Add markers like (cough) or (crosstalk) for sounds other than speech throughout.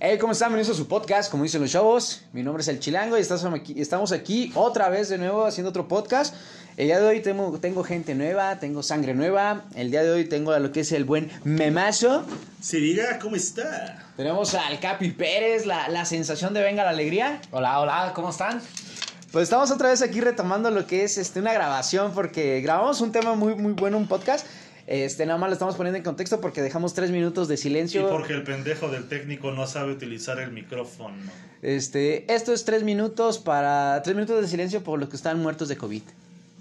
Hey, ¿cómo están? Bienvenidos a su podcast, como dicen los chavos. Mi nombre es El Chilango y estamos aquí, estamos aquí otra vez de nuevo haciendo otro podcast. El día de hoy tengo, tengo gente nueva, tengo sangre nueva. El día de hoy tengo a lo que es el buen memazo. Si diga, ¿cómo está? Tenemos al Capi Pérez, la, la sensación de Venga la Alegría. Hola, hola, ¿cómo están? Pues estamos otra vez aquí retomando lo que es este, una grabación porque grabamos un tema muy, muy bueno, un podcast. Este, nada más lo estamos poniendo en contexto porque dejamos tres minutos de Y silencio. porque el pendejo del técnico no sabe utilizar el micrófono. Este, esto es tres minutos para tres minutos de silencio por los que están muertos de COVID.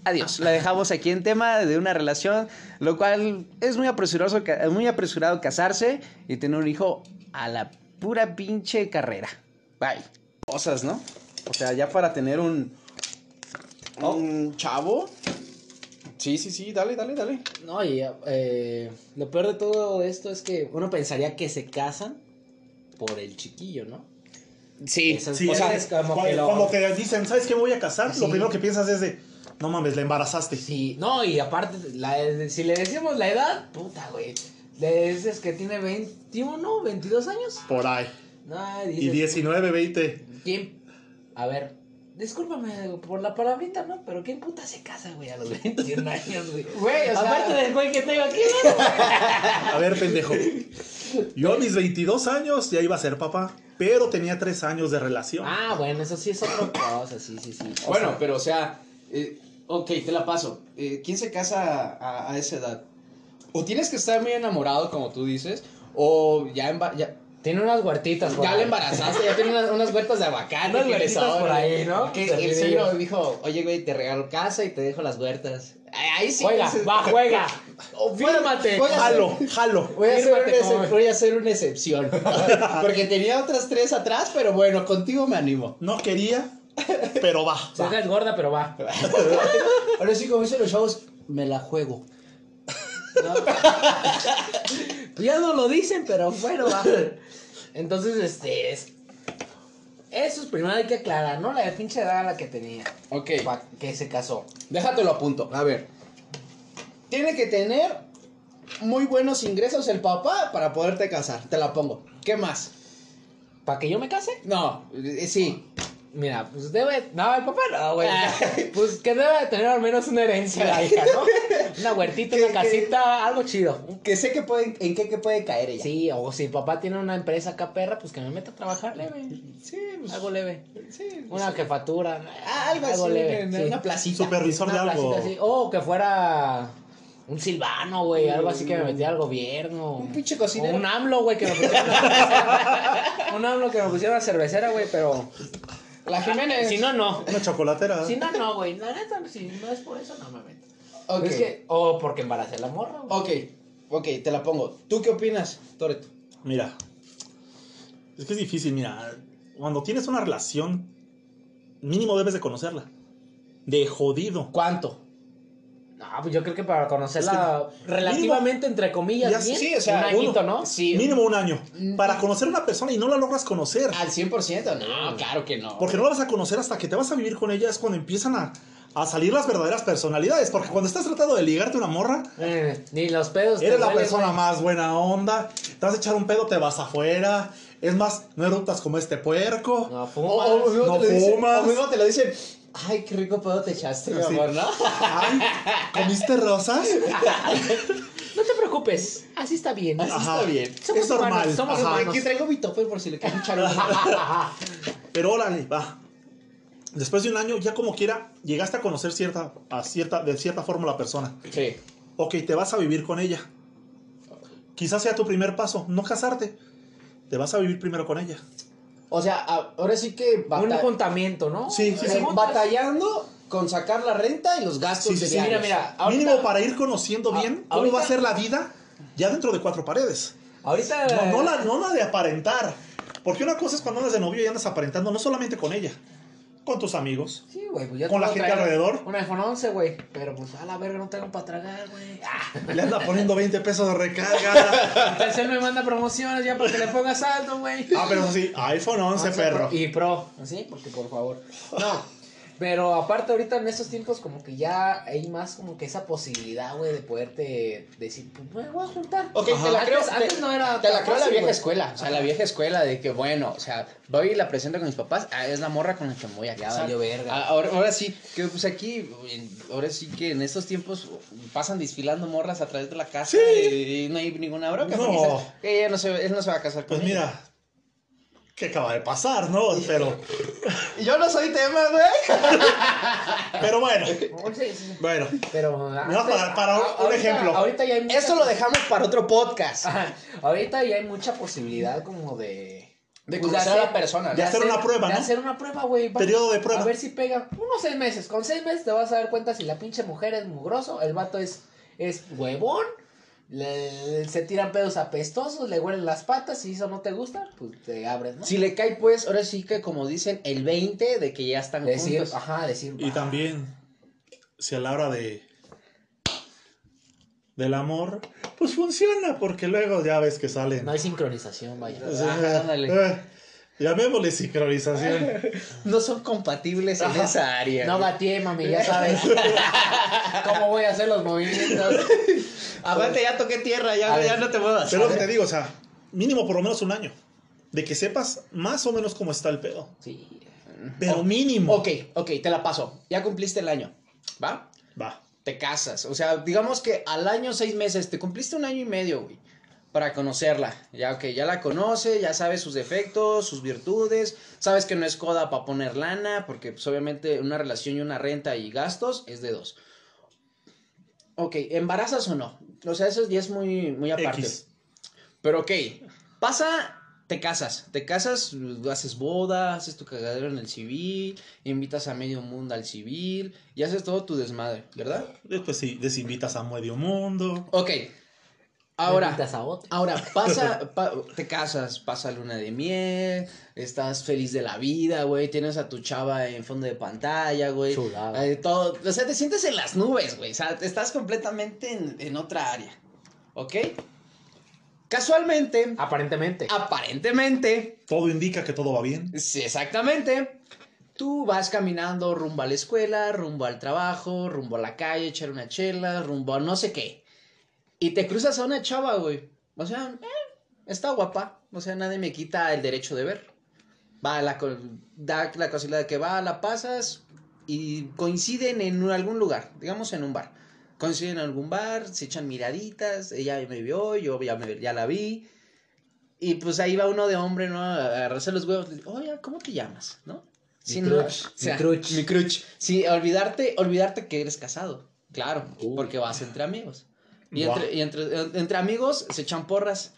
Adiós. La dejamos aquí en tema de una relación, lo cual es muy apresurado, ca- muy apresurado casarse y tener un hijo a la pura pinche carrera. Bye. Cosas, ¿no? O sea, ya para tener un un chavo. Sí, sí, sí, dale, dale, dale. No, y eh, lo peor de todo esto es que uno pensaría que se casan por el chiquillo, ¿no? Sí, Sí, o sea, es- como cuando, que lo- cuando te dicen, ¿sabes qué me voy a casar? Sí. Lo primero que piensas es de, no mames, la embarazaste. Sí, no, y aparte, la- si le decimos la edad, puta, güey. Le dices que tiene 21, 22 años. Por ahí. No, Y dices, 19, 20. ¿quién? A ver, discúlpame por la palabrita, ¿no? Pero ¿quién puta se casa, güey, a los 21 años, güey? Güey, o sea- Aparte del güey que tengo aquí, ¿no? (laughs) A ver, pendejo. Yo a mis 22 años ya iba a ser papá, pero tenía 3 años de relación. Ah, bueno, eso sí es otra cosa, sí, sí, sí. O Bueno, sea, pero o sea, eh, ok, te la paso. Eh, ¿Quién se casa a, a esa edad? O tienes que estar muy enamorado, como tú dices, o ya, emba- ya, Tiene unas huertitas por ya ahí. le embarazaste, ya tiene unas, unas huertas de aguacate. Unas huertitas por ahí, ¿no? Que el suegro dijo, oye, güey, te regalo casa y te dejo las huertas. Ahí sí. Juega, va, juega. O voy a- Fírmate. Jalo, jalo. Voy a, hacer una voy a hacer una excepción. (laughs) Porque tenía otras tres atrás, pero bueno, contigo me animo. No quería, pero va. Se deja es gorda, pero va. (laughs) Ahora sí, como dicen los chavos, me la juego. (laughs) Ya no lo dicen, pero bueno, va. Entonces, este es. Eso es primero hay que aclarar, ¿no? La pinche edad a la que tenía. Ok. Pa- que se casó. Déjatelo a punto. A ver. Tiene que tener muy buenos ingresos el papá para poderte casar. Te la pongo. ¿Qué más? ¿Para que yo me case? No, eh, sí. Mira, pues debe. No, el papá no, güey. (laughs) Pues que debe de tener al menos una herencia la hija, ¿no? (laughs) Una huertita, una casita, algo chido. Que sé que pueden, en qué, que puede caer ella. Sí, o si el papá tiene una empresa acá perra, pues que me meta a trabajar leve. Sí, pues, Algo leve. sí, Una jefatura. Ah, algo así, una, una placita. Supervisor de algo. O que fuera un silvano, güey. Algo así que me metiera al gobierno. Un pinche O cocinero. un AMLO, güey, que me pusiera una cervecera. (laughs) Un AMLO que me pusiera una cervecera, güey, pero. La Jiménez. Si no, no. Una chocolatera. Si no, no, güey. La neta, si no es por eso, no me meto. Ok. Es que, o porque embaracé a la morra, güey. Ok, ok, te la pongo. ¿Tú qué opinas, Toreto? Mira. Es que es difícil, mira. Cuando tienes una relación, mínimo debes de conocerla. De jodido. ¿Cuánto? No, pues yo creo que para conocerla relativamente, entre comillas, Ya bien, sí, o sea, un añito, uno- ¿no? Sí. Mínimo un año. Para conocer a una persona y no la logras conocer. Al 100%, no, claro que no. Porque no la vas a conocer hasta que te vas a vivir con ella. Es cuando empiezan a, a salir las verdaderas personalidades. Porque cuando estás tratando de ligarte una morra, Eh, ni los pedos. te eres la persona güey. más buena onda. Te vas a echar un pedo, te vas afuera. Es más, no eructas como este puerco. No, O, fumas. o, mismo no te dicen, fumas. o mismo te lo dicen. Ay, qué rico pedo te echaste, mi amor, ¿no? Ay, ¿comiste rosas? No te preocupes, así está bien. Así Ajá. está bien. Somos es normal. humanos, somos Ajá. humanos. Aquí traigo mi topper por si le quieren echar un (laughs) Pero órale, va. Después de un año, ya como quiera, llegaste a conocer cierta, a cierta, de cierta forma la persona. Sí. Ok, te vas a vivir con ella. Quizás sea tu primer paso, no casarte. Te vas a vivir primero con ella. O sea, a- ahora sí que Un juntamiento, ¿no? Sí, sí, sí. batallando con sacar la renta y los gastos Sí, sí, sí. Mira, mira, ahorita, Mínimo para ir conociendo bien cómo ahorita- va a ser la vida ya dentro de cuatro paredes. ahorita No, no la, no la de aparentar. Porque una cosa es cuando andas de novio y andas aparentando no solamente con ella, con tus amigos. Sí, güey, pues Con la gente alrededor. Un iPhone 11, güey. Pero pues a la verga no tengo para tragar, güey. Ah, Le anda poniendo 20 pesos de recarga. (laughs) Telcel me manda promociones ya para que le ponga saldo, güey. ah, pero eso sí, iPhone 11, perro. Y Pro, ¿sí? Porque por favor. No, Pero aparte ahorita en estos tiempos como que ya hay más como que esa posibilidad, güey, de poderte decir, pues me voy a juntar. Ok, Ajá. te la creo. Antes- te- antes no era Te la creo la vieja escuela. O sea, la vieja escuela de que, bueno, o sea, voy y la presento con mis papás. Ah, es la morra con la que me voy a Ya casar. verga. Ah, Ahora, ahora sí, que pues aquí, ahora sí que en estos tiempos pasan desfilando morras a través de la casa Sí. y, no hay ninguna bronca. No. porque ella no se, él no se va a casar con Pues ella. mira, ¿qué acaba de pasar, no? Pero, (laughs) Yo no soy tema, güey. (laughs) pero bueno, No, sí, sí. bueno. Pero para- para un- un ahorita- ejemplo. Ahorita ya hay mucha- Esto lo dejamos para otro podcast. Ajá. Ahorita ya hay mucha posibilidad como de De pues, conocer a la persona, De hacer una prueba, de ¿no? hacer una prueba, güey. Periodo de prueba. A ver si pega. Unos seis meses. Con seis meses te vas a dar cuenta si la pinche mujer es mugroso, el vato es, es huevón, le- se tiran pedos apestosos, le huelen las patas, si eso no te gusta, pues te abres, ¿no? Si le cae, pues, ahora sí que como dicen, el 20 de que ya están Decir, juntos. ajá, decir. Y "Ah, también, si a la hora de del amor, pues funciona, porque luego ya ves que salen. No hay sincronización, vaya. Ándale. eh, llamémosle sincronización. (laughs) No son compatibles en esa área. No batié, mami, ya sabes. (laughs) ¿Cómo voy a hacer los movimientos? Aguante, ya toqué tierra, ya, ya no te muevas. Pero lo que te digo, o sea, mínimo por lo menos un año. De que sepas más o menos cómo está el pedo. Sí. Pero mínimo. Ok, ok, te la paso. Ya cumpliste el año. ¿Va? Va. Te casas. O sea, digamos que al año, seis meses, te cumpliste un año y medio, güey. Para conocerla. Ya, ok, ya la conoce, ya sabes sus defectos, sus virtudes. Sabes que no es coda para poner lana, porque pues, obviamente una relación y una renta y gastos es de dos. Ok, ¿embarazas o no? O sea, eso ya es muy, muy aparte. X. Pero ok, pasa, te casas, te casas, haces boda, haces tu cagadero en el civil, invitas a medio mundo al civil y haces todo tu desmadre, ¿verdad? Después sí, desinvitas a medio mundo. Ok, ahora, invitas a otro. ahora (laughs) pasa, pa- te casas, pasa luna de miel, estás feliz de la vida, güey, tienes a tu chava en fondo de pantalla, güey. Chulada. Eh, todo, o sea, te sientes en las nubes, güey, o sea, estás completamente en, en otra área, ¿ok? Casualmente, Aparentemente. aparentemente, Todo indica que todo va bien. Sí, exactamente. Tú vas caminando rumbo a la escuela, rumbo al trabajo, rumbo a la calle, echar una chela, rumbo a no sé qué. Y te cruzas a una chava, güey. O sea, eh, está guapa. O sea, nadie me quita el derecho de ver. Va, la, da la casualidad de que va, la pasas y coinciden en algún lugar, digamos en un bar. Coinciden en algún bar, se echan miraditas, ella me vio, yo ya, me- ya la vi. Y pues ahí va uno de hombre, ¿no? A agarrarse los huevos. Oye, ¿cómo te llamas? ¿No? Mi no, mi o sea, crush. Mi. Sí, olvidarte, olvidarte que eres casado. Claro, Uh. porque vas entre amigos. Y, Guau. entre, y entre, entre amigos se echan porras.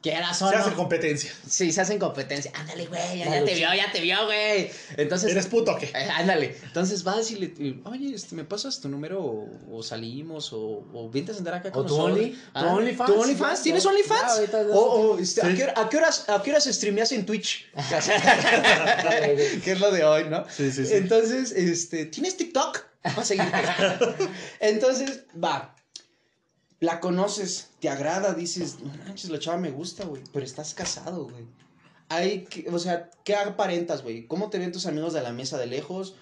Quieras o Se no. hace competencia. Sí, se hacen competencia. Ándale, güey, ya, te vio, ya te vio, güey. Entonces, ¿Eres puto o qué? eh, ándale. Entonces vas y le, oye, este, ¿me pasas tu número o, o salimos o, o vente a sentar acá con ¿O tu nosotros? Only? ¿Tu Ah, OnlyFans? ¿Tu OnlyFans? ¿Tienes OnlyFans? ya O, o, este, ¿a, Sí. qué, hora- a qué horas, ¿A qué horas streameas en Twitch? (laughs) (laughs) que es lo de hoy, ¿no? Sí, sí, sí. Entonces, este, ¿tienes TikTok? Va a seguirte. (laughs) Entonces, va. La conoces, te agrada, dices, no manches, la chava me gusta, güey, pero estás casado, güey. Hay que, o sea, ¿qué aparentas, güey? ¿Cómo te ven tus amigos de la mesa de lejos?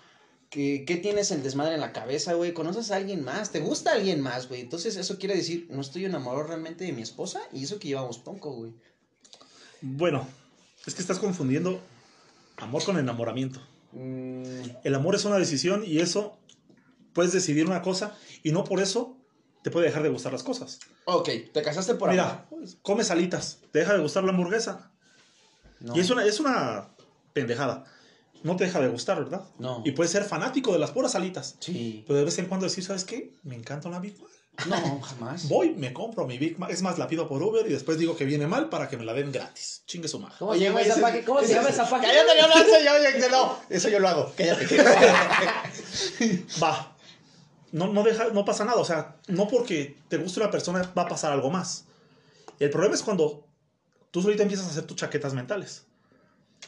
¿Qué, qué tienes el desmadre en la cabeza, güey? ¿Conoces a alguien más? ¿Te gusta alguien más, güey? Entonces, eso quiere decir, no estoy enamorado realmente de mi esposa y eso que llevamos poco, güey. Bueno, es que estás confundiendo amor con enamoramiento. Mm, El amor es una decisión y eso puedes decidir una cosa y no por eso te puede dejar de gustar las cosas. ok, te casaste por Mira, amor. comes alitas, te deja de gustar la hamburguesa. No. Y es una, es una pendejada. No te deja de gustar, ¿verdad? No. Y puedes ser fanático de las puras alitas. Sí. Pero de vez en cuando decir, ¿sabes qué? Me encanta una Big Mac. No, jamás. (laughs) Voy, me compro mi Big Mac. Es más, la pido por Uber y después digo que viene mal para que me la den gratis. Chingue su madre. ¿Cómo se llama esa? ¿Cómo se llama esa página? Cállate, yo no, eso yo, yo- no, eso yo lo hago. Cállate. (laughs) (laughs) Va. No, no, deja, no pasa nada. O sea, no porque te guste una persona va a pasar algo más. El problema es cuando tú solita empiezas a hacer tus chaquetas mentales.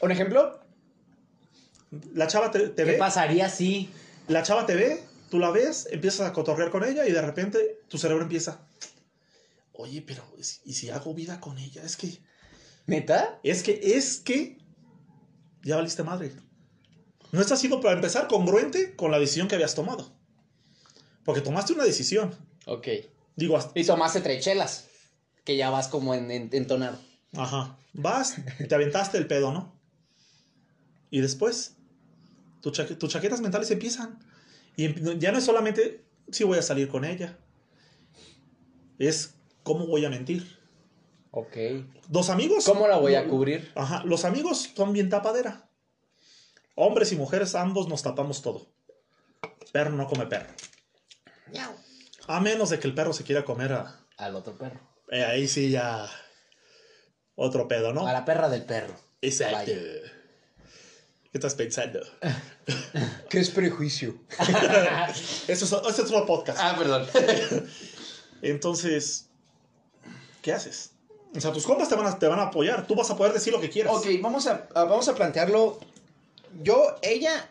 Un ejemplo, La chava te, te ¿Qué ve. pasaría si? La chava te ve, tú la ves, empiezas a cotorrear con ella y de repente tu cerebro empieza. Oye, pero ¿y si hago vida con ella? Es que, ¿neta? es que, es que, ya valiste madre. no estás siendo, para empezar, congruente con la decisión que habías tomado. Porque tomaste una decisión. Ok. Digo, hasta- Y tomaste tres chelas. Que ya vas como en, en- entonado. ajá, vas, te aventaste el pedo, ¿no? Y después, tu chaque- tus chaquetas mentales empiezan. Y em- ya no es solamente si voy a salir con ella. Es cómo voy a mentir. Ok. Dos amigos. ¿Cómo la voy a cubrir? Ajá, los amigos son bien tapadera. Hombres y mujeres, ambos nos tapamos todo. Perro no come perro. A menos de que el perro se quiera comer a... Al otro perro. eh, ahí sí ya... Otro pedo, ¿no? A la perra del perro. Exacto. Vaya. ¿Qué estás pensando? (laughs) ¿Qué es prejuicio? (laughs) Eso es, ese es otro podcast. Ah, perdón. (laughs) Entonces, ¿qué haces? O sea, tus compas te van, a, te van a apoyar. Tú vas a poder decir lo que quieras. ok, vamos a, a- vamos a plantearlo. Yo, ella.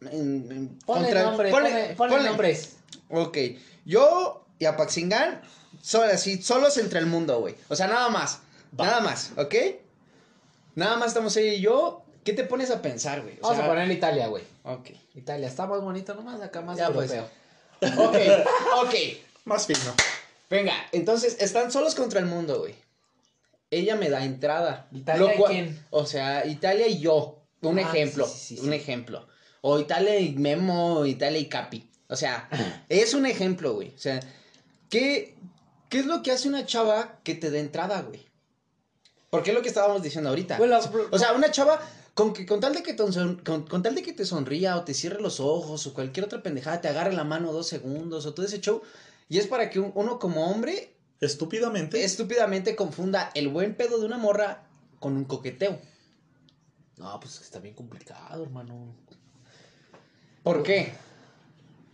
en- en Ponle contra- nombre, ponle- ponle, ponle ponle. nombres. Ok, yo y Apaxingán, solo así, solos entre el mundo, güey. O sea, nada más. Va. Nada más, ¿ok? Nada más estamos ella y yo. ¿Qué te pones a pensar, güey? O Vamos sea, a poner Italia, güey. Ok. Italia, está más bonito nomás, acá más Ya, pues. europeo. Ok, (laughs) ok. Más fino. Venga, entonces están solos contra el mundo, güey. Ella me da entrada. ¿Italia cual- quién? O sea, Italia y yo. Un Ah, ejemplo. sí, sí, sí, un sí. ejemplo. O Italia y Memo, Italia y Capi. O sea, es un ejemplo, güey. O sea, ¿qué, ¿qué es lo que hace una chava que te dé entrada, güey? Porque es lo que estábamos diciendo ahorita. Bueno, o sea, una chava con que con tal de que te son- con, con tal de que te sonría o te cierre los ojos o cualquier otra pendejada, te agarre la mano dos segundos o todo ese show. Y es para que un- uno como hombre Estúpidamente. estúpidamente confunda el buen pedo de una morra con un coqueteo. No, pues está bien complicado, hermano. ¿Por qué?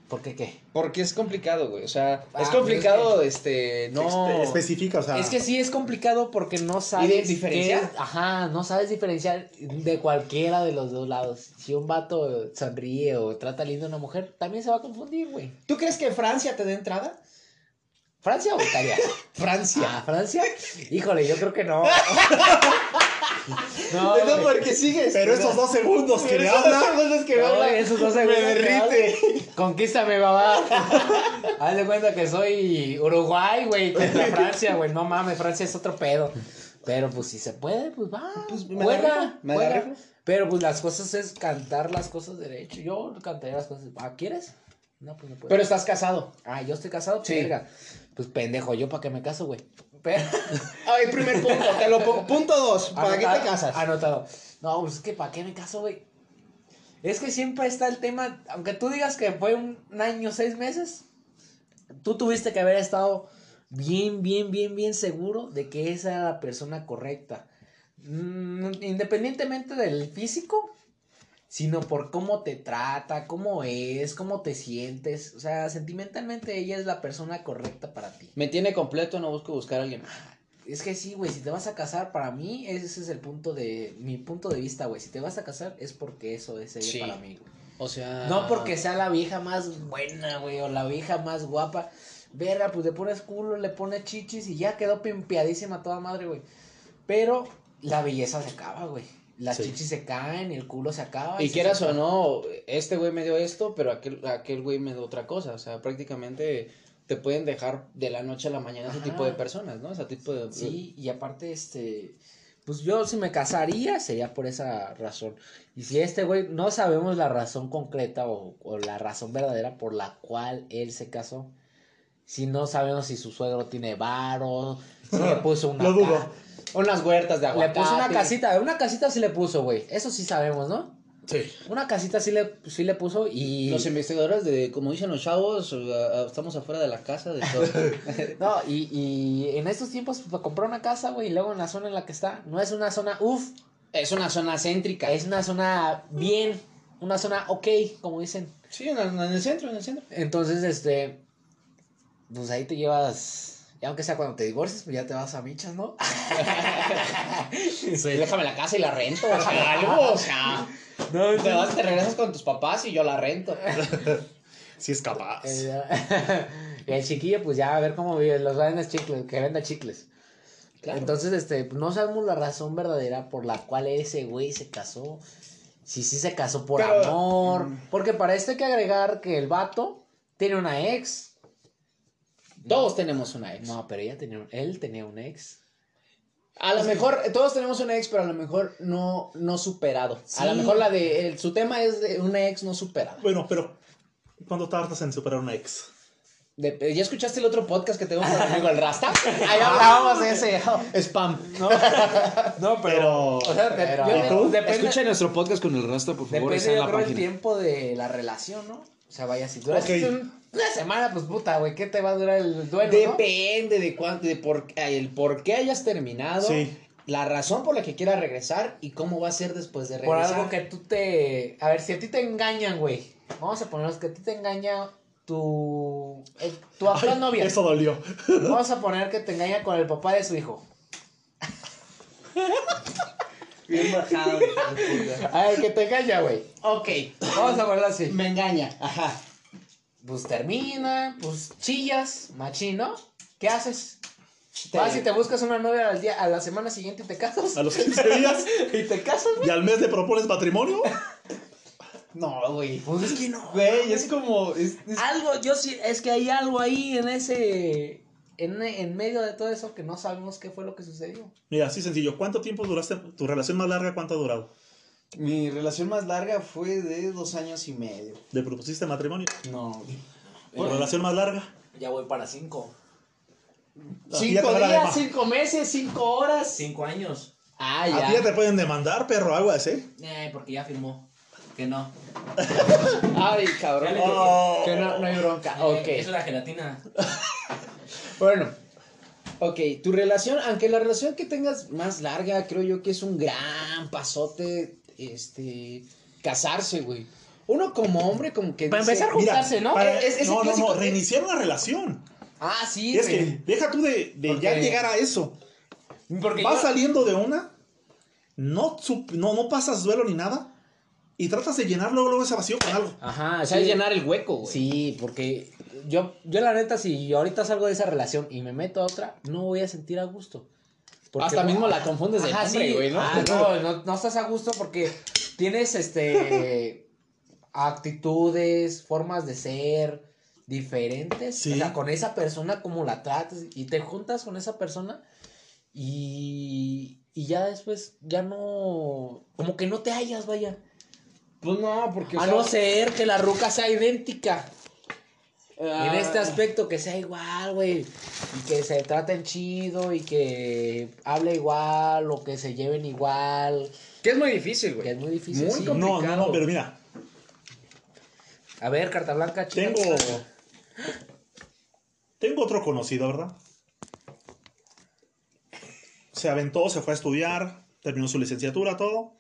¿Por qué qué? Porque es complicado, güey. O sea, Ah, es complicado, es este, no. Espe- especifica, o sea. Es que sí es complicado porque no sabes. diferenciar? qué- ajá, no sabes diferenciar de cualquiera de los dos lados. Si un vato sonríe o trata lindo a una mujer, también se va a confundir, güey. ¿Tú crees que Francia te dé entrada? ¿Francia o Italia? (laughs) Francia. Ah, ¿Francia? Híjole, yo creo que no. (laughs) no, no, güey. porque sigues. Pero esos dos segundos que le habla. segundos que me No, habla, esos dos me segundos que derrite. Conquístame, babá. (laughs) Hazle cuenta que soy Uruguay, güey, contra (laughs) Francia, güey. No mames, Francia es otro pedo. Pero pues si se puede, pues va. Pues, me juega, me juega. Pero pues las cosas es cantar las cosas derecho. Yo cantaría las cosas. ¿Ah, quieres? No, pues no puedo. Pero estás casado. Ah, yo estoy casado, pues Sí. Pues pendejo, yo para qué me caso, güey. Pero. (laughs) Ay, primer punto, te lo pongo. Punto dos, ¿para qué te casas? Anotado. No, pues es que ¿para qué me caso, güey? Es que siempre está el tema, aunque tú digas que fue un año, seis meses, tú tuviste que haber estado bien, bien, bien, bien seguro de que esa era la persona correcta. Mm, independientemente del físico, sino por cómo te trata, cómo es, cómo te sientes. O sea, sentimentalmente ella es la persona correcta para ti. Me tiene completo, no busco buscar a alguien más. Es que sí, güey, si te vas a casar, para mí ese es el punto de, mi punto de vista, güey. Si te vas a casar es porque eso es ella Sí. para mí, güey. O sea. No porque sea la vieja más buena, güey, o la vieja más guapa. Verga, pues le pones culo, le pones chichis y ya quedó pimpeadísima toda madre, güey. Pero la belleza se acaba, güey. Las Sí. chichis se caen, el culo se acaba. Y quieras o no, este güey me dio esto, pero aquel, aquel güey me dio otra cosa. O sea, prácticamente te pueden dejar de la noche a la mañana ese tipo de personas, ¿no? Ese tipo de. Sí, y aparte, este, pues yo si me casaría sería por esa razón. Y si este güey, no sabemos la razón concreta o, o la razón verdadera por la cual él se casó. Si no sabemos si su suegro tiene varo, si le (laughs) puso una... Lo dudo. ca- Unas huertas de Le aguacate. puso una casita, una casita sí le puso, güey. Eso sí sabemos, ¿no? Sí. Una casita sí le, sí le puso y... Los investigadores de, como dicen los chavos, uh, estamos afuera de la casa de todo. (laughs) No, y, y en estos tiempos pues, compró una casa, güey, y luego en la zona en la que está, no es una zona, uff, es una zona céntrica. Es una zona bien, una zona ok, como dicen. Sí, en, en el centro, en el centro. Entonces, este, pues ahí te llevas, y aunque sea cuando te divorcies, pues ya te vas a michas, ¿no? (laughs) Sí. Déjame la casa y la rento, (laughs) o sea, algo, o sea. No, Te vas, te regresas con tus papás y yo la rento. (laughs) Sí es capaz. Eh, y el chiquillo, pues ya a ver cómo vive, los venden chicles, que venda chicles. Claro. Entonces, este, no sabemos la razón verdadera por la cual ese güey se casó. si sí se casó por Pero- amor. Mm. Porque para esto hay que agregar que el vato tiene una ex. Todos tenemos una ex. No, pero ella tenía, él tenía un ex. A lo mejor, todos tenemos una ex, pero a lo mejor no, no superado. A lo mejor la de, el- su tema es de una ex no superada. Bueno, pero ¿cuándo tardas en superar una ex? De- ¿Ya escuchaste el otro podcast que tengo con mi (laughs) amigo el Rasta? Ahí hablábamos de ese oh, (laughs) spam. No, no Pero- O sea, Pero- yo- ¿Y tú? depende, Escucha nuestro podcast con el Rasta, por favor. depende en yo la creo, el tiempo de la relación, ¿no? O sea, vaya, si duras Ok. un- una semana, pues puta, güey, ¿qué te va a durar el duelo, no? Depende de cuánto, de por, el por qué hayas terminado, Sí. la razón por la que quieras regresar y cómo va a ser después de Por regresar. algo que tú te... A ver, si a ti te engañan, güey. Vamos a ponernos que a ti te engaña tu... eh, tu actual Ay, novia. Eso dolió. Vamos a poner que te engaña con el papá de su hijo. Bien bajado, puta. A ver, que te engaña, güey. Ok, Vamos a ponerlo así. me engaña. Ajá. Pues termina, pues chillas, machino. ¿Qué haces? Te- Vas y te buscas una novia al día, a la semana siguiente y te casas. A los 15 días (laughs) ¿Y te casas, güey? y al mes le propones matrimonio. (laughs) No, güey. Pues es que no. Güey, es como. es- es- Algo, yo sí, es que hay algo ahí en ese. En, en medio de todo eso que no sabemos qué fue lo que sucedió. Mira, así sencillo. ¿Cuánto tiempo duraste? ¿Tu relación más larga cuánto ha durado? Mi relación más larga fue de dos años y medio. ¿Le propusiste matrimonio? No. ¿Tu relación más larga? Ya voy para cinco. A ti Cinco ya días, cinco meses, cinco horas. Cinco años. Ah, A ti ya ya. te pueden demandar, perro, aguas, ¿eh? Eh, porque ya firmó. Que no. (laughs) Ay, cabrón. Ya Oh. Que no, no hay bronca. Ok. Eh, Eso es la gelatina. (laughs) Bueno. Ok, tu relación, aunque la relación que tengas más larga, creo yo que es un gran pasote, este, casarse, güey. Uno como hombre, como que Para dice- empezar, juntarse, ¿no? para- Es- es el no, no, clásico. no, reiniciar una relación. Ah, sí, Y es güey. que deja tú de, de ya llegar a eso. Porque Vas yo- saliendo de una, no, no, no pasas duelo ni nada, y tratas de llenar luego, luego ese vacío con algo. Ajá, Sí. sabes llenar el hueco, güey. Sí, porque yo, yo la neta, si ahorita salgo de esa relación y me meto a otra, no voy a sentir a gusto. Porque- Hasta mismo la confundes de nombre, sí. güey, ¿no? Ah, no, no, no estás a gusto porque tienes este actitudes, formas de ser diferentes. Sí. O sea, con esa persona, como la tratas, y te juntas con esa persona y, y ya después ya no, como que no te hallas, vaya. Pues no, porque. o A sea, no ser que la ruca sea idéntica. Ah, En este aspecto que sea igual, güey. Y que se traten chido y que hable igual o que se lleven igual. Que es muy difícil, Que güey. es muy difícil. Muy sí. complicado. No, no, no, pero mira, A ver, carta blanca, chica. tengo. Tengo otro conocido, ¿verdad? Se aventó, se fue a estudiar, terminó su licenciatura, todo.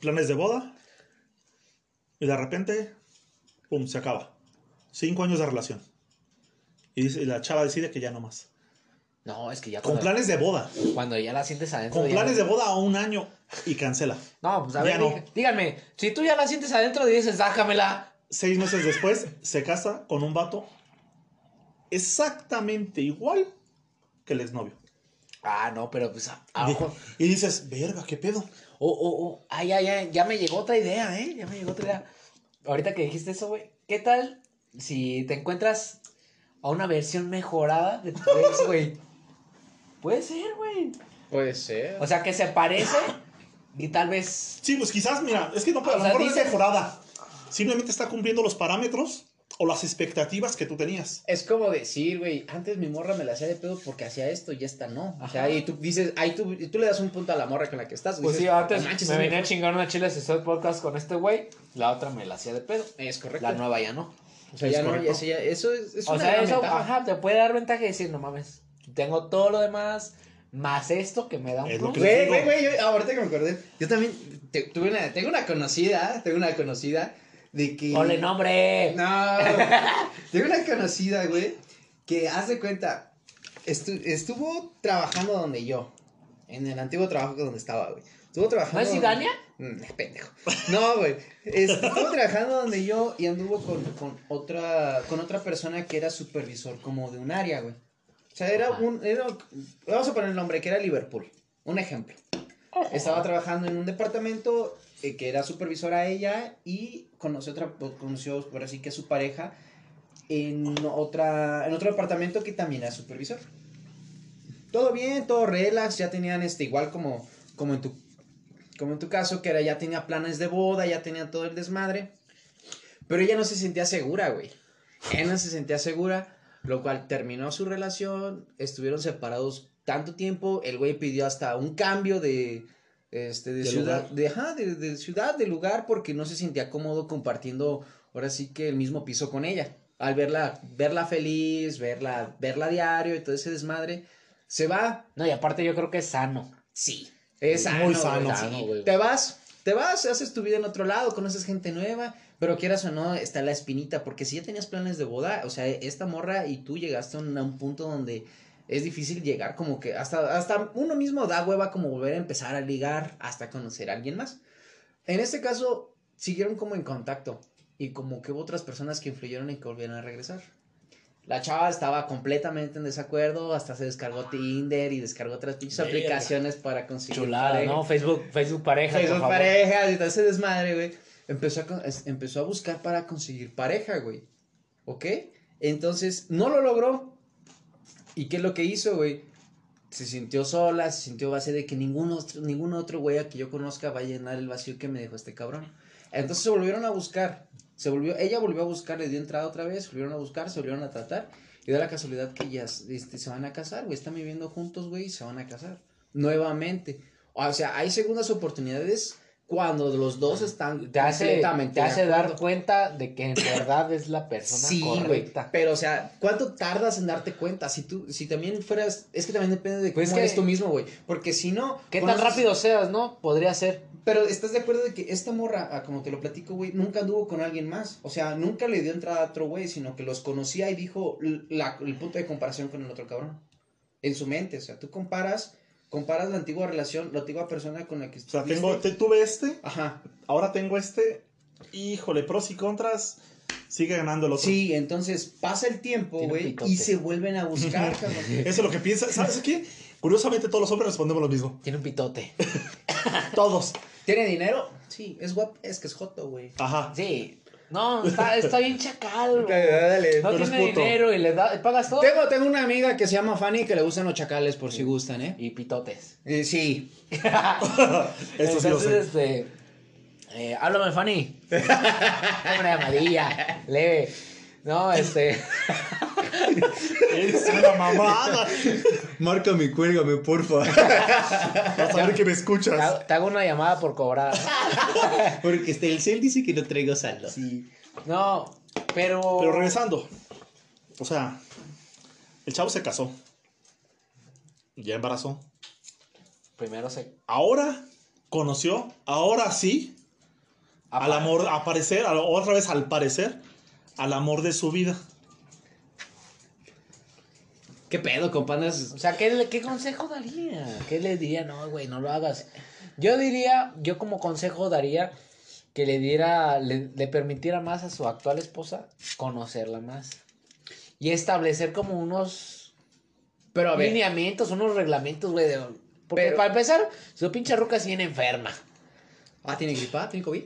Planes de boda. Y de repente, pum, se acaba. Cinco años de relación. Y, la chava decide que ya no más. No, es que ya Con cuando, planes de boda. cuando ya la sientes adentro. Con planes de boda a un año y cancela. No, pues a Ya ver, no. dí- díganme. Si tú ya la sientes adentro y dices, dájamela. Seis meses después se casa con un vato exactamente igual que el exnovio. Ah, no, pero pues. a- a Y- ojo. y dices, verga, ¿qué pedo? Oh, oh, oh. Ay, ay, ay. Ya me llegó otra idea, ¿eh? Ya me llegó otra idea. Ahorita que dijiste eso, güey. ¿Qué tal si te encuentras a una versión mejorada de tu (laughs) ex, güey? Puede ser, güey. Puede ser. O sea, que se parece y tal vez. Sí, pues quizás, mira, es que no, a O lo mejor es mejorada. Simplemente está cumpliendo los parámetros o las expectativas que tú tenías. Es como decir, güey, antes mi morra me la hacía de pedo porque hacía esto y esta no. O sea, Ajá. y tú dices, ahí tú, y tú le das un punto a la morra con la que estás. Pues dices, sí, antes "No manches, me venía a mejor". chingar una chile si podcast con este güey. La otra me la hacía de pedo. Es correcto. La nueva ya no. O sea, Es ya no, correcto. ya eso es, es O una sea, eso ventaja. ajá, te puede dar ventaja y decir, no mames. Tengo todo lo demás, más esto que me da un Es plus. Güey, güey, güey, ahorita que me acordé, yo también te- tuve una, tengo una conocida, tengo una conocida de que... Ponle nombre. No, (laughs) tengo una conocida, güey, que haz de cuenta, estu- estuvo trabajando donde yo, en el antiguo trabajo donde estaba, güey. Estuvo trabajando... ¿No es donde- Idania? Mm, pendejo. No, güey. Es- Estuvo trabajando donde yo y anduvo con, con otra con otra persona que era supervisor como de un área, güey. O sea, era Ajá. un era- vamos a poner el nombre que era Liverpool. Un ejemplo. Estaba trabajando en un departamento eh, que era supervisora a ella y conoció otra, pues, conoció por así que su pareja en otra, en otro departamento que también era supervisor. Todo bien, todo relax, ya tenían este, igual como, como en tu, como en tu caso, que era, ya tenía planes de boda, ya tenía todo el desmadre. Pero ella no se sentía segura, güey. Ella no se sentía segura, lo cual terminó su relación, estuvieron separados tanto tiempo, el güey pidió hasta un cambio de, este, de, De ciudad, de, ajá, de, de ciudad, de lugar, porque no se sentía cómodo compartiendo, ahora sí que el mismo piso con ella. Al verla, verla feliz, verla, verla diario y todo ese desmadre, se va. No, y aparte yo creo que es sano. Sí. Es Muy sano, güey, sano, sí. güey. Te vas, te vas, haces tu vida en otro lado, conoces gente nueva, pero quieras o no, está la espinita, porque si ya tenías planes de boda, o sea, esta morra y tú llegaste a un, a un punto donde es difícil llegar como que hasta, hasta uno mismo da hueva como volver a empezar a ligar hasta conocer a alguien más. En este caso, siguieron como en contacto y como que hubo otras personas que influyeron en que volvieran a regresar. La chava estaba completamente en desacuerdo, hasta se descargó Tinder y descargó otras pinches aplicaciones para conseguir Chulada, pareja. ¿no? Facebook, Facebook pareja. Facebook por favor. parejas y todo ese desmadre, güey. Empezó a, empezó a buscar para conseguir pareja, güey. ¿Ok? Entonces, no lo logró. ¿Y qué es lo que hizo, güey? Se sintió sola, se sintió base de que ningún otro, ningún otro güey a que yo conozca va a llenar el vacío que me dejó este cabrón. Entonces se volvieron a buscar. Se volvió, ella volvió a buscar, le dio entrada otra vez, volvieron a buscar, se volvieron a tratar. Y da la casualidad que ellas este, se van a casar, güey. Están viviendo juntos, güey, y se van a casar. Nuevamente. O sea, hay segundas oportunidades cuando los dos están Te hace, completamente te de hace dar cuenta de que en verdad es la persona Sí, güey. correcta. Pero, o sea, ¿cuánto tardas en darte cuenta? Si tú, si también fueras, es que también depende de cómo Pues es que- eres tú mismo, güey. Porque si no. ¿Qué tan rápido seas, no? Podría ser. Pero estás de acuerdo de que esta morra, ah, como te lo platico, güey, nunca anduvo con alguien más. O sea, nunca le dio entrada a otro güey, sino que los conocía y dijo la- el punto de comparación con el otro cabrón. En su mente, o sea, tú comparas, comparas la antigua relación, la antigua persona con la que O sea, estuviste. tengo, te, tuve este, Ajá. ahora tengo este. Híjole, pros y contras. Sigue ganando el otro. Sí, entonces pasa el tiempo, güey, y se vuelven a buscar, (laughs) cabrón. Eso es lo que piensa. ¿Sabes qué? Curiosamente, todos los hombres respondemos lo mismo. Tiene un pitote. (laughs) Todos. ¿Tiene dinero? Sí, es guapo, es que es joto, güey. Ajá. Sí. No, está, está bien chacal, güey. Dale, No tiene puto. dinero y le, da, pagas todo. Tengo, tengo una amiga que se llama Fanny que le gustan los chacales por si gustan, ¿eh? Y pitotes. Eh, sí. (laughs) Sí Entonces, sé. este. Eh, háblame, Fanny. (laughs) Una llamadilla. Leve. No, este. (laughs) Eres una mamada. Márcame, cuélgame, porfa. Vas a ver que me Te escuchas. hago, te hago una llamada por cobrar. Porque este, el cel dice que no traigo saldo. Sí. No, pero. Pero regresando. O sea, el chavo se casó. Ya embarazó. Primero se. Ahora conoció, ahora sí, al amor, a parecer, a- otra vez al parecer, al amor de su vida. ¿Qué pedo, companas? O sea, ¿qué, ¿qué consejo daría? ¿Qué le diría? No, güey, no lo hagas. Yo diría, yo como consejo daría que le diera, le, le permitiera más a su actual esposa conocerla más. Y establecer como unos Pero a ver, lineamientos, unos reglamentos, güey. de- Porque Pero- para empezar, su pinche ruca sí viene enferma. ah, ¿tiene gripa? ¿Tiene COVID?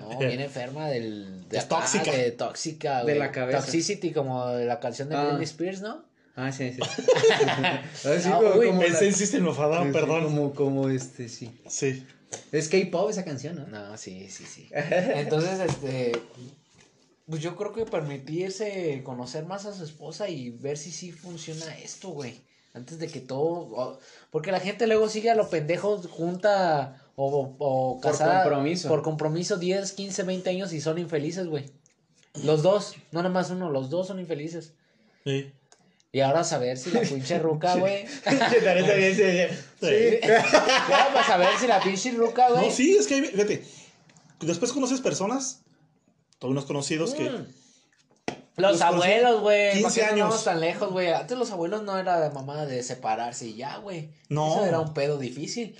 No, viene enferma del... De Es acá, tóxica. De tóxica, De güey. la cabeza. Toxicity, como de la canción de Ah. Britney Spears, ¿no? Ah, sí, sí. Así (laughs) Ah, como, uy, como Pensé en System of a Down, sí, perdón. Como, como este, sí. Sí. Es K-pop esa canción, ¿no? No, sí, sí, sí. (laughs) Entonces, este, pues yo creo que permitirse conocer más a su esposa y ver si sí funciona esto, güey. Antes de que todo, porque la gente luego sigue a lo pendejo, junta o, o Por casada compromiso. por compromiso 10, 15, 20 años y son infelices, güey. Los dos, no nada más uno, los dos son infelices. Sí. Y ahora saber si la pinche ruca, güey. Sí. Ahora para saber si la pinche ruca, güey. No, sí, es que, hay- fíjate, después conoces personas, todos unos conocidos que... Mm. Los, Los abuelos, güey. 15 ¿Para qué nos años. vamos tan lejos, güey? Antes los abuelos no era de mamá de separarse y ya, güey. No. Eso era un pedo difícil.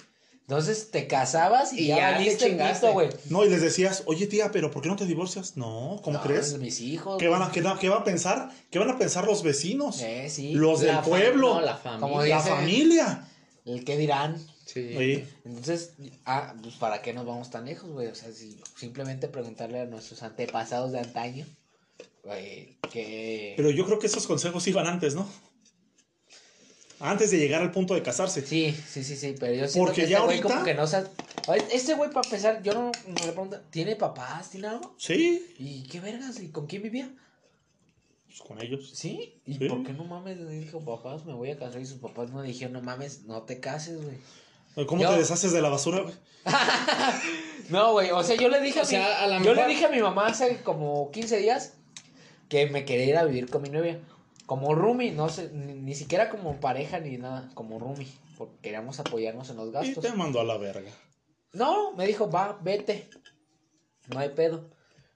Entonces te casabas y, Y ya, ya te valiste güey. No, y les decías, oye tía, pero ¿por qué no te divorcias? No, ¿cómo No, crees? Mis hijos. ¿Qué van, a, qué, qué van a pensar? ¿Qué van a pensar los vecinos? Eh, sí. Los del La pueblo. no, la familia. Como la familia. El que dirán. Sí. Sí. Entonces, ah, pues para qué nos vamos tan lejos, güey. O sea, si simplemente preguntarle a nuestros antepasados de antaño, güey, que... Pero yo creo que esos consejos iban antes, ¿no? Antes de llegar al punto de casarse. Sí, sí, sí, sí, pero yo siento Porque que ya este güey como que no sabe... Oye, Este güey, para empezar, yo no, no le pregunto, ¿tiene papás? ¿Tiene algo? Sí, ¿Y qué vergas? ¿Y con quién vivía? pues con ellos. ¿Sí? ¿Y Sí. por qué no mames? Le dijo, papás, me voy a casar. Y sus papás no dijeron, no mames, no te cases, güey. ¿Cómo Yo- te deshaces de la basura, güey? (laughs) No, güey, o sea, yo le dije a, sea, mi, a la yo mejor- le dije a mi mamá hace como 15 días que me quería ir a vivir con mi novia. Como roomie, no sé, ni, ni siquiera como pareja ni nada, como roomie, porque queríamos apoyarnos en los Y gastos. te mandó a la verga. No, me dijo, va, vete. No hay pedo.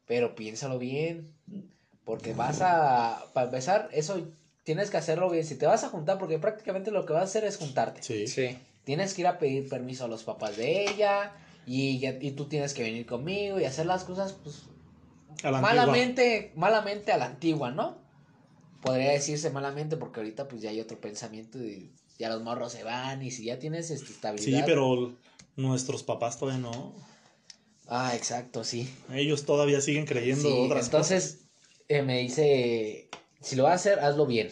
Pero piénsalo bien. Porque vas a. Para empezar, eso tienes que hacerlo bien. Si te vas a juntar, porque prácticamente lo que vas a hacer es juntarte. Sí. Sí. Tienes que ir a pedir permiso a los papás de ella. Y, ya- y tú tienes que venir conmigo y hacer las cosas, pues. A la antigua. malamente, malamente a la antigua, ¿no? Podría decirse malamente porque ahorita pues ya hay otro pensamiento y ya los morros se van y si ya tienes este, estabilidad. Sí, pero nuestros papás todavía no. Ah, exacto, sí. Ellos todavía siguen creyendo Sí, otras entonces eh, me dice, si lo vas a hacer, hazlo bien.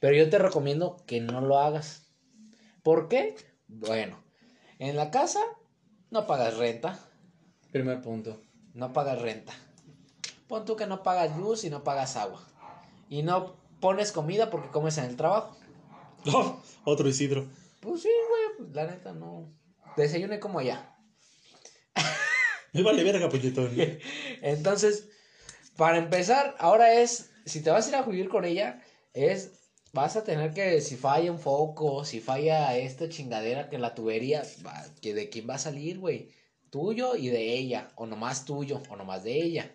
Pero yo te recomiendo que no lo hagas. ¿Por qué? Bueno, en la casa no pagas renta, Primer punto. no pagas renta. Pon tú que no pagas luz y no pagas agua. Y no pones comida porque comes en el trabajo. (laughs) otro Isidro. Pues sí, güey, pues, la neta no. Desayuné como allá. Me vale verga, puñetón. (laughs) Entonces, para empezar, ahora es, si te vas a ir a vivir con ella, es, vas a tener que, si falla un foco, si falla esta chingadera que la tubería, va, que de quién va a salir, güey, tuyo y de ella, o nomás tuyo, o nomás de ella.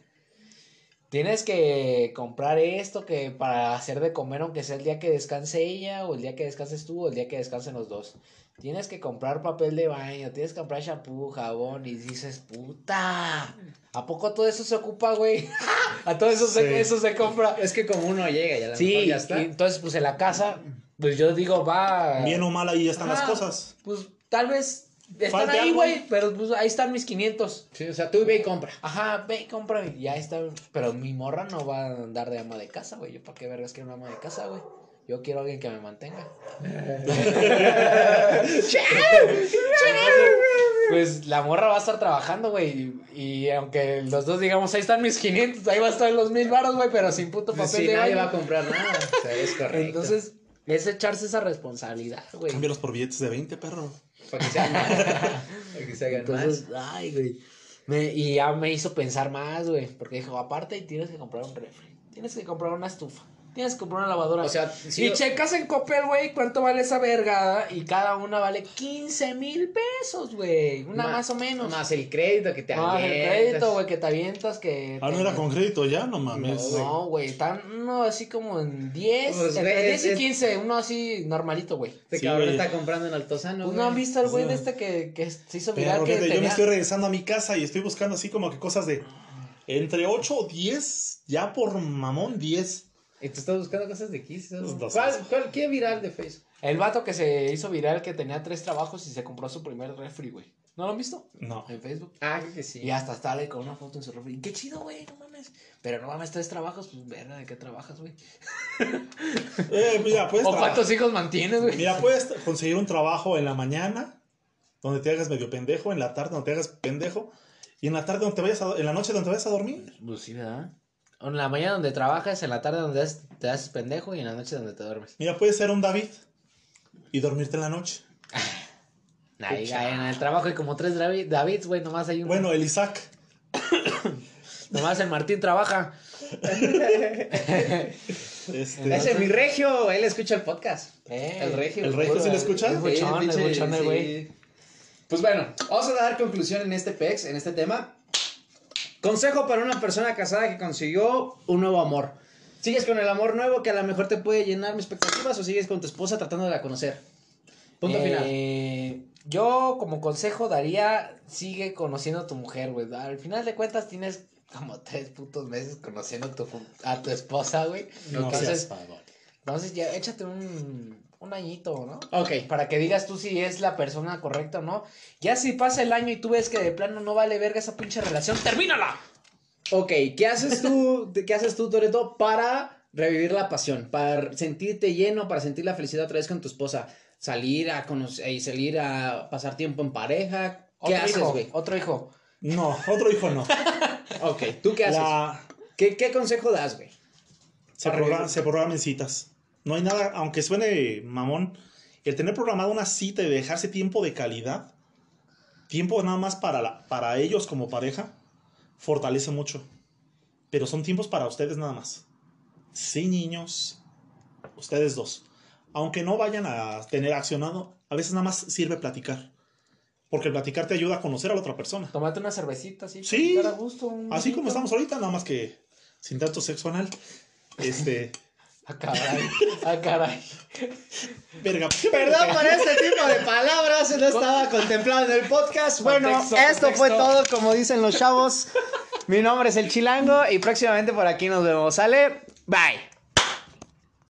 Tienes que comprar esto que para hacer de comer, aunque sea el día que descanse ella, o el día que descanses tú, o el día que descansen los dos. Tienes que comprar papel de baño, tienes que comprar shampoo, jabón, y dices, puta, ¿a poco todo eso se ocupa, güey? (laughs) a todo eso, Sí. se, eso se compra. Es que como uno llega y a lo Sí, ya está. y entonces, pues en la casa, pues yo digo, va. Bien o mal ahí ya están las cosas. Pues tal vez están Falta ahí, güey, pero pues ahí están mis 500. Sí, o sea, tú ve y compra. Ajá, ve y compra y ya está. Pero mi morra no va a andar de ama de casa, güey. Yo para qué vergas quiero una ama de casa, güey. Yo quiero a alguien que me mantenga. pues la morra va a estar trabajando, güey. Y, y aunque los dos digamos, ahí están mis 500, ahí va a estar los mil baros, güey, pero sin puto papel Si de nadie baño. va a comprar nada. O sea, es correcto. Entonces, es echarse esa responsabilidad, güey. Cámbialos por billetes de 20, perro. Para que se hagan más. (laughs) Para que se hagan Entonces, más. ay, güey. Me, y ya me hizo pensar más, güey. Porque dijo, aparte tienes que comprar un refri. Tienes que comprar una estufa. Tienes que comprar una lavadora. O sea, si y yo- checas en Coppel, güey, cuánto vale esa vergada. Y cada una vale 15 mil pesos, güey. Una más o menos. Más el crédito que te Más el avientas. crédito, güey, que te avientas, que... Ah, no era con crédito ya, no mames. No, güey, están no, así como en 10, Pues, entre güey, 10 y es- 15, uno así normalito, güey. Este Sí, cabrón está comprando en Altozano. Güey. no han visto al güey de este que, que se hizo viral Pero que yo me estoy regresando a mi casa y estoy buscando así como que cosas de entre 8 o 10, ya por mamón 10. Y tú estás buscando cosas de Kiss. dos. ¿Cuál, cuál, ¿Qué viral de Facebook? El vato que se hizo viral que tenía tres trabajos y se compró su primer refri, güey. ¿No lo han visto? No. En Facebook. Ah, creo que sí. Y hasta sale con una foto en su refri. Qué chido, güey, no mames. Pero no mames, tres trabajos, pues verga, ¿de qué trabajas, güey? (laughs) Eh, mira, puedes, ¿O cuántos hijos mantienes, güey? mira, puedes conseguir un trabajo en la mañana donde te hagas medio pendejo, en la tarde donde te hagas pendejo y en la tarde donde te vayas a, en la noche donde te vayas a dormir. Pues sí, ¿verdad? En la mañana donde trabajas, en la tarde donde haces- te haces pendejo y en la noche donde te duermes. Mira, puedes ser un David y dormirte en la noche. (laughs) Ahí, en el trabajo hay como tres David, Davids, güey, nomás hay uno. Bueno, el Isaac. (coughs) Nomás el Martín trabaja. (laughs) Este, Ese es mi regio. Él escucha el podcast. Eh, El regio. ¿El regio sí lo escucha? Es buchón, es buchón güey. Pues bueno, vamos a dar conclusión en este PEX, en este tema. Consejo para una persona casada que consiguió un nuevo amor. ¿Sigues con el amor nuevo que a lo mejor te puede llenar mis expectativas o sigues con tu esposa tratando de la conocer? Punto final. Eh, Yo como consejo daría, sigue conociendo a tu mujer, güey. Al final de cuentas tienes como tres putos meses conociendo a tu, a tu esposa, güey. no Entonces, seas. Entonces ya échate un, un añito, ¿no? Ok. Para que digas tú si es la persona correcta o no. Ya si pasa el año y tú ves que de plano no vale verga esa pinche relación, ¡termínala! Ok, ¿qué haces tú, (laughs) qué haces tú, Toreto, para revivir la pasión? Para sentirte lleno, para sentir la felicidad otra vez con tu esposa. Salir a conocer, y salir a pasar tiempo en pareja. ¿Qué Otro haces, güey? Otro hijo. No, otro hijo no. (laughs) Ok, ¿tú qué haces? La- ¿Qué, ¿Qué consejo das, güey? se, Para progra- que- se programan citas. No hay nada, aunque suene mamón, el tener programada una cita y dejarse tiempo de calidad, tiempo nada más para, la- para ellos como pareja, fortalece mucho. Pero son tiempos para ustedes nada más. Sí, niños, ustedes dos. Aunque no vayan a tener accionado, a veces nada más sirve platicar. Porque el platicar te ayuda a conocer a la otra persona. Tomate una cervecita. Sí. a gusto, un Así como estamos ahorita, nada más que sin tanto sexo anal. Este. (laughs) Ah, caray. Ah, caray. Verga, Perdón por este tipo de palabras, no estaba contemplado en el podcast. Bueno, Contexto, Esto fue todo, como dicen los chavos. Mi nombre es el Chilango y próximamente por aquí nos vemos. ¿Sale? Bye.